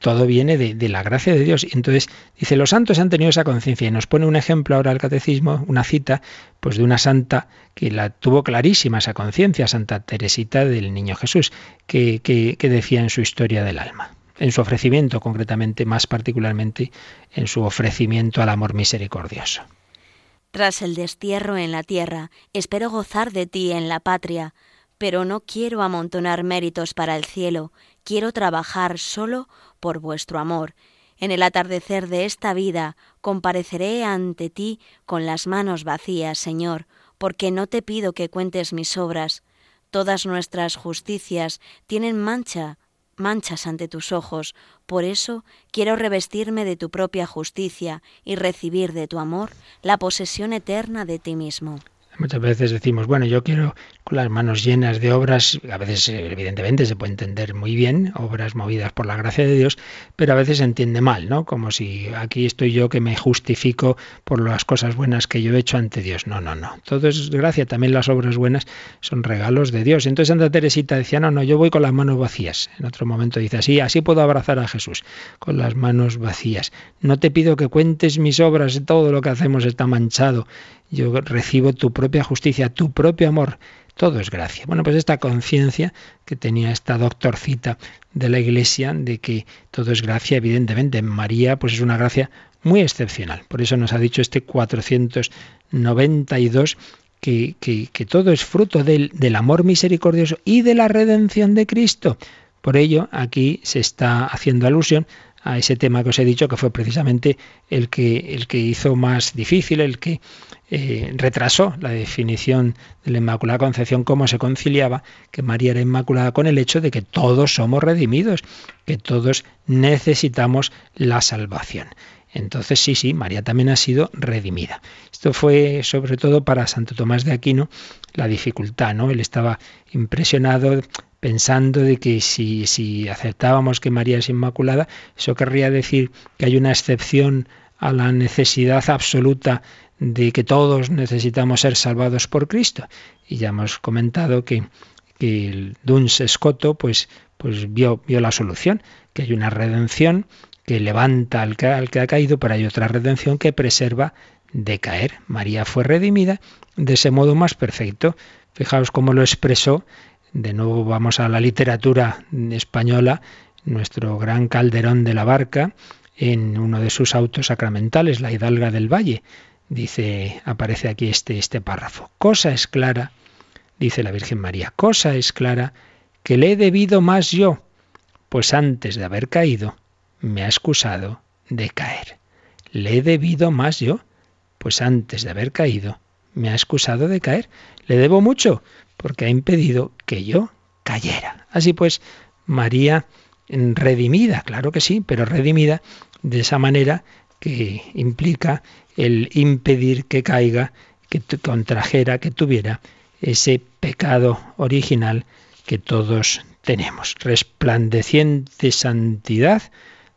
todo viene de, la gracia de Dios. Entonces dice, los santos han tenido esa conciencia y nos pone un ejemplo ahora el catecismo, una cita, pues de una santa que la tuvo clarísima esa conciencia, Santa Teresita del Niño Jesús, que, que, que decía en su historia del alma en su ofrecimiento, concretamente, más particularmente en su ofrecimiento al amor misericordioso. Tras el destierro en la tierra, espero gozar de ti en la patria, pero no quiero amontonar méritos para el cielo, quiero trabajar solo por vuestro amor. En el atardecer de esta vida compareceré ante ti con las manos vacías, Señor, porque no te pido que cuentes mis obras. Todas nuestras justicias tienen mancha, manchas ante tus ojos, por eso quiero revestirme de tu propia justicia y recibir de tu amor la posesión eterna de ti mismo. Muchas veces decimos, bueno, yo quiero con las manos llenas de obras, a veces evidentemente se puede entender muy bien, obras movidas por la gracia de Dios, pero a veces se entiende mal, ¿no? Como si aquí estoy yo que me justifico por las cosas buenas que yo he hecho ante Dios. No, no, no. Todo es gracia, también las obras buenas son regalos de Dios. Entonces Santa Teresita decía, no, no, yo voy con las manos vacías. En otro momento dice así, así puedo abrazar a Jesús, con las manos vacías. No te pido que cuentes mis obras, todo lo que hacemos está manchado. Yo recibo tu propia justicia, tu propio amor todo es gracia. Bueno, pues esta conciencia que tenía esta doctorcita de la Iglesia de que todo es gracia, evidentemente, en María pues es una gracia muy excepcional. Por eso nos ha dicho este 492 que, que, que todo es fruto del, del amor misericordioso y de la redención de Cristo. Por ello, aquí se está haciendo alusión a ese tema que os he dicho, que fue precisamente el que, el que hizo más difícil, el que eh, retrasó la definición de la Inmaculada Concepción, cómo se conciliaba que María era inmaculada con el hecho de que todos somos redimidos, que todos necesitamos la salvación. Entonces sí, sí, María también ha sido redimida. Esto fue sobre todo para Santo Tomás de Aquino la dificultad, ¿no? Él estaba impresionado pensando de que si, si aceptábamos que María es inmaculada, eso querría decir que hay una excepción a la necesidad absoluta de que todos necesitamos ser salvados por Cristo. Y ya hemos comentado que, que el Duns Escoto pues, pues vio, vio la solución, que hay una redención que levanta al que, al que ha caído, pero hay otra redención que preserva de caer. María fue redimida de ese modo más perfecto, Fijaos cómo lo expresó, de nuevo vamos a la literatura española, nuestro gran Calderón de la Barca, en uno de sus autos sacramentales, La Hidalga del Valle. Dice, aparece aquí este, este párrafo. Cosa es clara, dice la Virgen María, cosa es clara que le he debido más yo, pues antes de haber caído me ha excusado de caer. Le he debido más yo, pues antes de haber caído me ha excusado de caer. Le debo mucho, porque ha impedido que yo cayera. Así pues, María redimida, claro que sí, pero redimida de esa manera que implica el impedir que caiga, que contrajera, que tuviera ese pecado original que todos tenemos. Resplandeciente santidad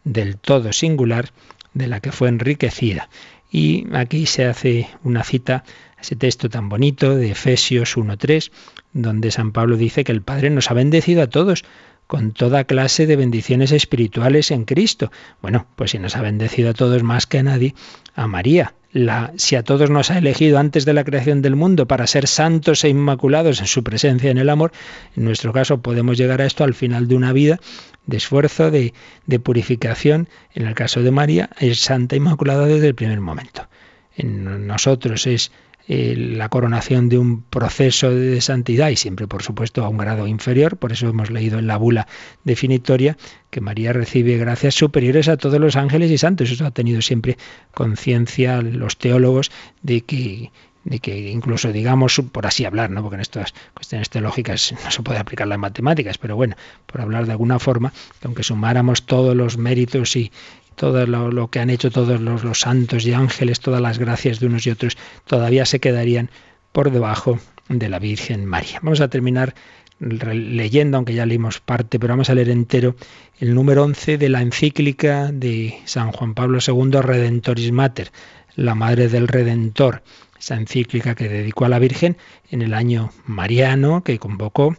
del todo singular de la que fue enriquecida. Y aquí se hace una cita ese texto tan bonito de Efesios 1.3, donde San Pablo dice que el Padre nos ha bendecido a todos con toda clase de bendiciones espirituales en Cristo. Bueno, pues si nos ha bendecido a todos más que a nadie, a María. La, si a todos nos ha elegido antes de la creación del mundo para ser santos e inmaculados en su presencia en el amor, en nuestro caso podemos llegar a esto al final de una vida de esfuerzo, de, de purificación. En el caso de María, es santa e inmaculada desde el primer momento. En nosotros es eh, la coronación de un proceso de santidad y siempre, por supuesto, a un grado inferior. Por eso hemos leído en la bula definitoria que María recibe gracias superiores a todos los ángeles y santos. Eso ha tenido siempre conciencia los teólogos de que de que incluso digamos, por así hablar, ¿no? porque en estas cuestiones teológicas no se puede aplicar las matemáticas, pero bueno, por hablar de alguna forma, que aunque sumáramos todos los méritos y, todo lo, que han hecho todos los, santos y ángeles, todas las gracias de unos y otros, todavía se quedarían por debajo de la Virgen María. Vamos a terminar leyendo, aunque ya leímos parte, pero vamos a leer entero el número 11 de la encíclica de San Juan Pablo II, Redentoris Mater, la Madre del Redentor, esa encíclica que dedicó a la Virgen en el año mariano que convocó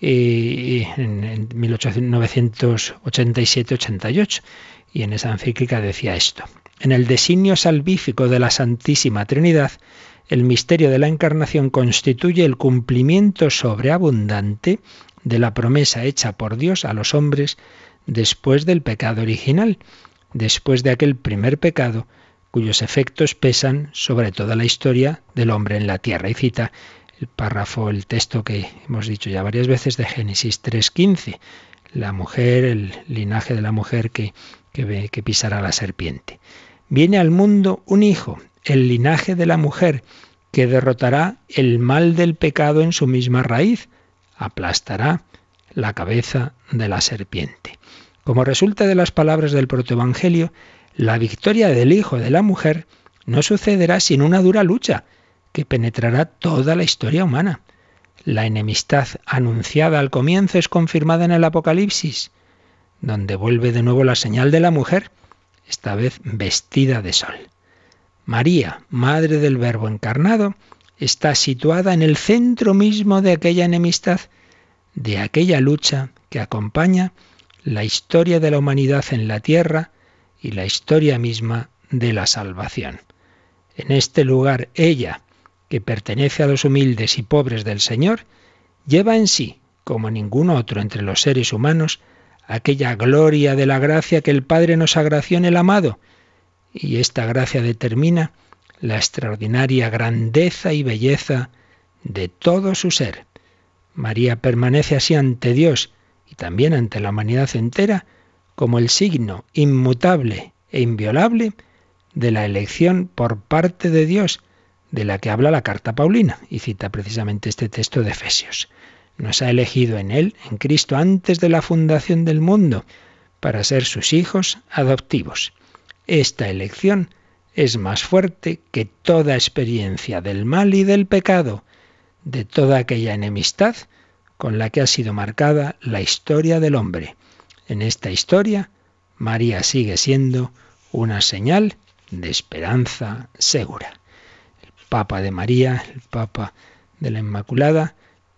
eh, en, en 1987-88 y en esa encíclica decía esto. En el designio salvífico de la Santísima Trinidad, el misterio de la Encarnación constituye el cumplimiento sobreabundante de la promesa hecha por Dios a los hombres después del pecado original, después de aquel primer pecado cuyos efectos pesan sobre toda la historia del hombre en la tierra. Y cita el párrafo, el texto que hemos dicho ya varias veces de Génesis 3.15, la mujer, el linaje de la mujer que que, pisará la serpiente. Viene al mundo un hijo, el linaje de la mujer, que derrotará el mal del pecado en su misma raíz, aplastará la cabeza de la serpiente. Como resulta de las palabras del protoevangelio, la victoria del hijo de la mujer no sucederá sin una dura lucha que penetrará toda la historia humana. La enemistad anunciada al comienzo es confirmada en el Apocalipsis donde vuelve de nuevo la señal de la mujer, esta vez vestida de sol. María, Madre del Verbo encarnado, está situada en el centro mismo de aquella enemistad, de aquella lucha que acompaña la historia de la humanidad en la tierra y la historia misma de la salvación. En este lugar ella, que pertenece a los humildes y pobres del Señor, lleva en sí, como ningún otro entre los seres humanos, aquella gloria de la gracia que el Padre nos agració en el amado. Y esta gracia determina la extraordinaria grandeza y belleza de todo su ser. María permanece así ante Dios y también ante la humanidad entera como el signo inmutable e inviolable de la elección por parte de Dios, de la que habla la carta Paulina, y cita precisamente este texto de Efesios. Nos ha elegido en Él, en Cristo, antes de la fundación del mundo, para ser sus hijos adoptivos. Esta elección es más fuerte que toda experiencia del mal y del pecado, de toda aquella enemistad con la que ha sido marcada la historia del hombre. En esta historia, María sigue siendo una señal de esperanza segura. El Papa de María, el Papa de la Inmaculada,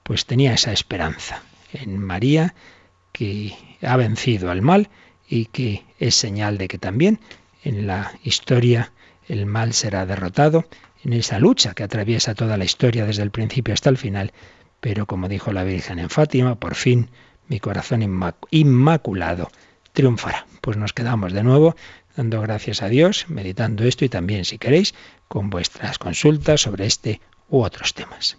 pues tenía esa esperanza en María que ha vencido al mal y que es señal de que también en la historia el mal será derrotado, en esa lucha que atraviesa toda la historia desde el principio hasta el final, pero como dijo la Virgen en Fátima, por fin mi corazón inmaculado triunfará. Pues nos quedamos de nuevo dando gracias a Dios, meditando esto y también, si queréis, con vuestras consultas sobre este u otros temas.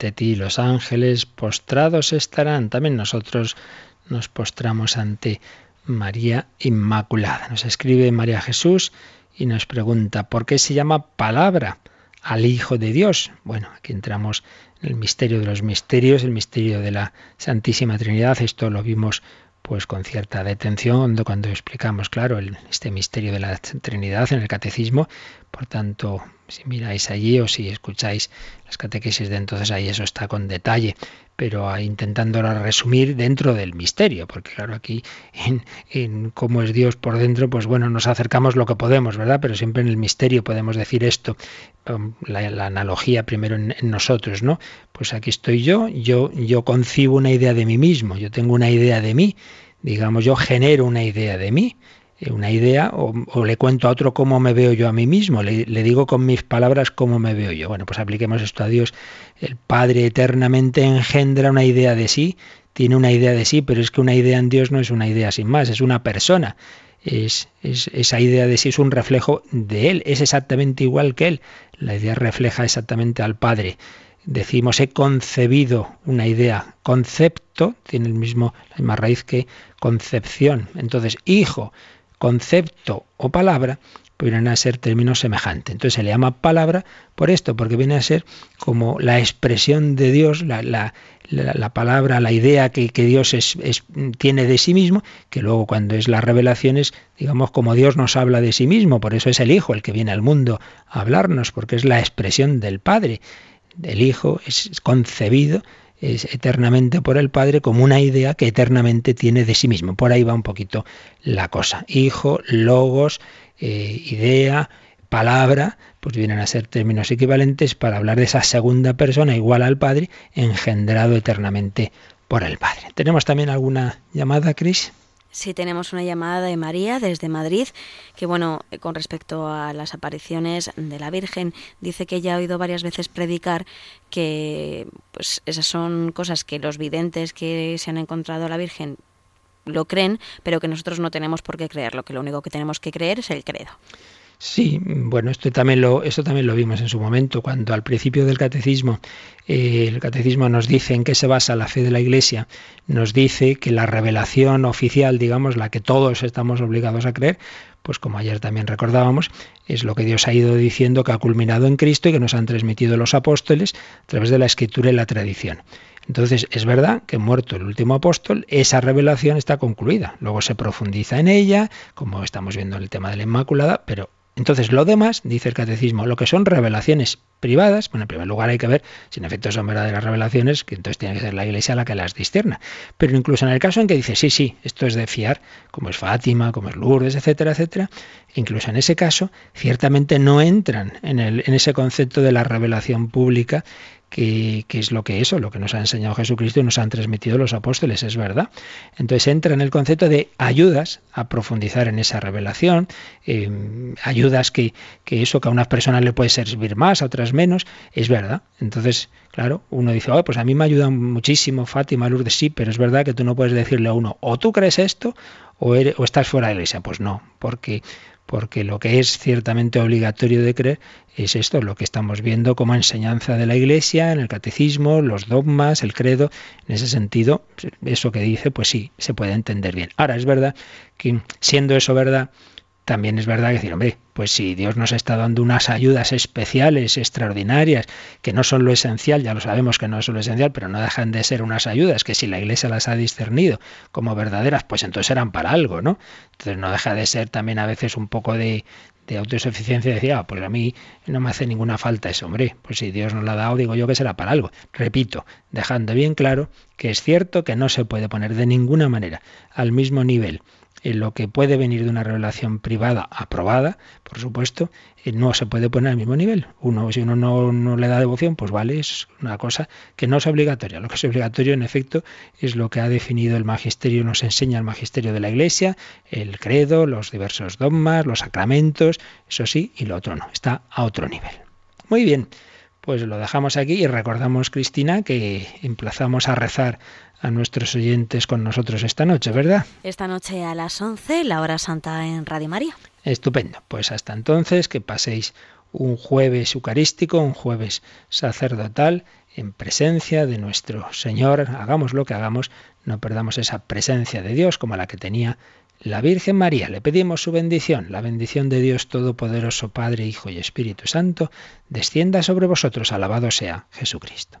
Ante ti los ángeles postrados estarán. También nosotros nos postramos ante María Inmaculada. Nos escribe María Jesús y nos pregunta, ¿por qué se llama palabra al Hijo de Dios? Bueno, aquí entramos en el misterio de los misterios, el misterio de la Santísima Trinidad. Esto lo vimos pues con cierta detención cuando explicamos, claro, este misterio de la Trinidad en el Catecismo. Por tanto, si miráis allí o si escucháis las catequesis de entonces ahí eso está con detalle, pero intentándolo resumir dentro del misterio, porque claro, aquí en, cómo es Dios por dentro, pues bueno, nos acercamos lo que podemos, ¿verdad? Pero siempre en el misterio podemos decir esto, um, la, analogía primero en, en, nosotros, ¿no? Pues aquí estoy yo, yo, yo concibo una idea de mí mismo, yo tengo una idea de mí, digamos, yo genero una idea de mí, una idea o, le cuento a otro cómo me veo yo a mí mismo, le, digo con mis palabras cómo me veo yo. Bueno, pues apliquemos esto a Dios. El Padre eternamente engendra una idea de sí, tiene una idea de sí, pero es que una idea en Dios no es una idea sin más, es una persona. Es, es, esa idea de sí es un reflejo de Él, es exactamente igual que Él. La idea refleja exactamente al Padre. Decimos he concebido una idea. Concepto tiene el mismo, la misma raíz que concepción. Entonces, hijo concepto o palabra, pues vienen a ser términos semejantes. Entonces se le llama palabra por esto, porque viene a ser como la expresión de Dios, la, la, la, palabra, la idea que, que Dios es, tiene de sí mismo, que luego cuando es la revelación es, digamos, como Dios nos habla de sí mismo, por eso es el Hijo el que viene al mundo a hablarnos, porque es la expresión del Padre. El Hijo es concebido es eternamente por el Padre como una idea que eternamente tiene de sí mismo. Por ahí va un poquito la cosa. Hijo, logos, eh, idea, palabra, pues vienen a ser términos equivalentes para hablar de esa segunda persona igual al Padre, engendrado eternamente por el Padre. ¿Tenemos también alguna llamada, Cris? Sí, tenemos una llamada de María desde Madrid, que bueno, con respecto a las apariciones de la Virgen, dice que ella ha oído varias veces predicar que pues esas son cosas que los videntes que se han encontrado a la Virgen lo creen, pero que nosotros no tenemos por qué creerlo, que lo único que tenemos que creer es el credo. Sí, bueno, esto también lo, esto también lo vimos en su momento, cuando al principio del catecismo, eh, el catecismo nos dice en qué se basa la fe de la Iglesia, nos dice que la revelación oficial, digamos, la que todos estamos obligados a creer, pues como ayer también recordábamos, es lo que Dios ha ido diciendo que ha culminado en Cristo y que nos han transmitido los apóstoles a través de la escritura y la tradición. Entonces, es verdad que muerto el último apóstol, esa revelación está concluida. Luego se profundiza en ella, como estamos viendo en el tema de la Inmaculada, pero entonces, lo demás, dice el catecismo, lo que son revelaciones privadas, bueno, en primer lugar hay que ver si en efecto son verdaderas revelaciones, que entonces tiene que ser la Iglesia la que las discerna. Pero incluso en el caso en que dice, sí, sí, esto es de fiar, como es Fátima, como es Lourdes, etcétera, etcétera, incluso en ese caso, ciertamente no entran en, el, en ese concepto de la revelación pública que, es lo que eso, lo que nos ha enseñado Jesucristo y nos han transmitido los apóstoles, es verdad. Entonces entra en el concepto de ayudas a profundizar en esa revelación, eh, ayudas que, que, eso que a unas personas le puede servir más, a otras menos, es verdad. Entonces, claro, uno dice, oh, pues a mí me ayuda muchísimo Fátima, Lourdes, sí, pero es verdad que tú no puedes decirle a uno, o tú crees esto, o, eres, estás fuera de iglesia. Pues no, porque porque lo que es ciertamente obligatorio de creer es esto, lo que estamos viendo como enseñanza de la Iglesia, en el catecismo, los dogmas, el credo. En ese sentido, eso que dice, pues sí, se puede entender bien. Ahora, es verdad que siendo eso verdad, también es verdad que decir, hombre, pues si Dios nos está dando unas ayudas especiales, extraordinarias, que no son lo esencial, ya lo sabemos que no es lo esencial, pero no dejan de ser unas ayudas que si la Iglesia las ha discernido como verdaderas, pues entonces eran para algo, ¿no? Entonces no deja de ser también a veces un poco de, de autosuficiencia decía, ah, pues a mí no me hace ninguna falta eso, hombre, pues si Dios nos la ha dado, digo yo que será para algo. Repito, dejando bien claro que es cierto que no se puede poner de ninguna manera al mismo nivel lo que puede venir de una revelación privada aprobada, por supuesto, eh, no se puede poner al mismo nivel. Uno, si uno no, le da devoción, pues vale, es una cosa que no es obligatoria. Lo que es obligatorio, en efecto, es lo que ha definido el magisterio, nos enseña el magisterio de la Iglesia, el credo, los diversos dogmas, los sacramentos, eso sí, y lo otro no, está a otro nivel. Muy bien, pues lo dejamos aquí y recordamos, Cristina, que emplazamos a rezar a nuestros oyentes con nosotros esta noche, ¿verdad? Esta noche a las 11, la hora santa en Radio María. Estupendo. Pues hasta entonces, que paséis un jueves eucarístico, un jueves sacerdotal, en presencia de nuestro Señor. Hagamos lo que hagamos, no perdamos esa presencia de Dios como la que tenía la Virgen María. Le pedimos su bendición, la bendición de Dios Todopoderoso, Padre, Hijo y Espíritu Santo, descienda sobre vosotros. Alabado sea Jesucristo.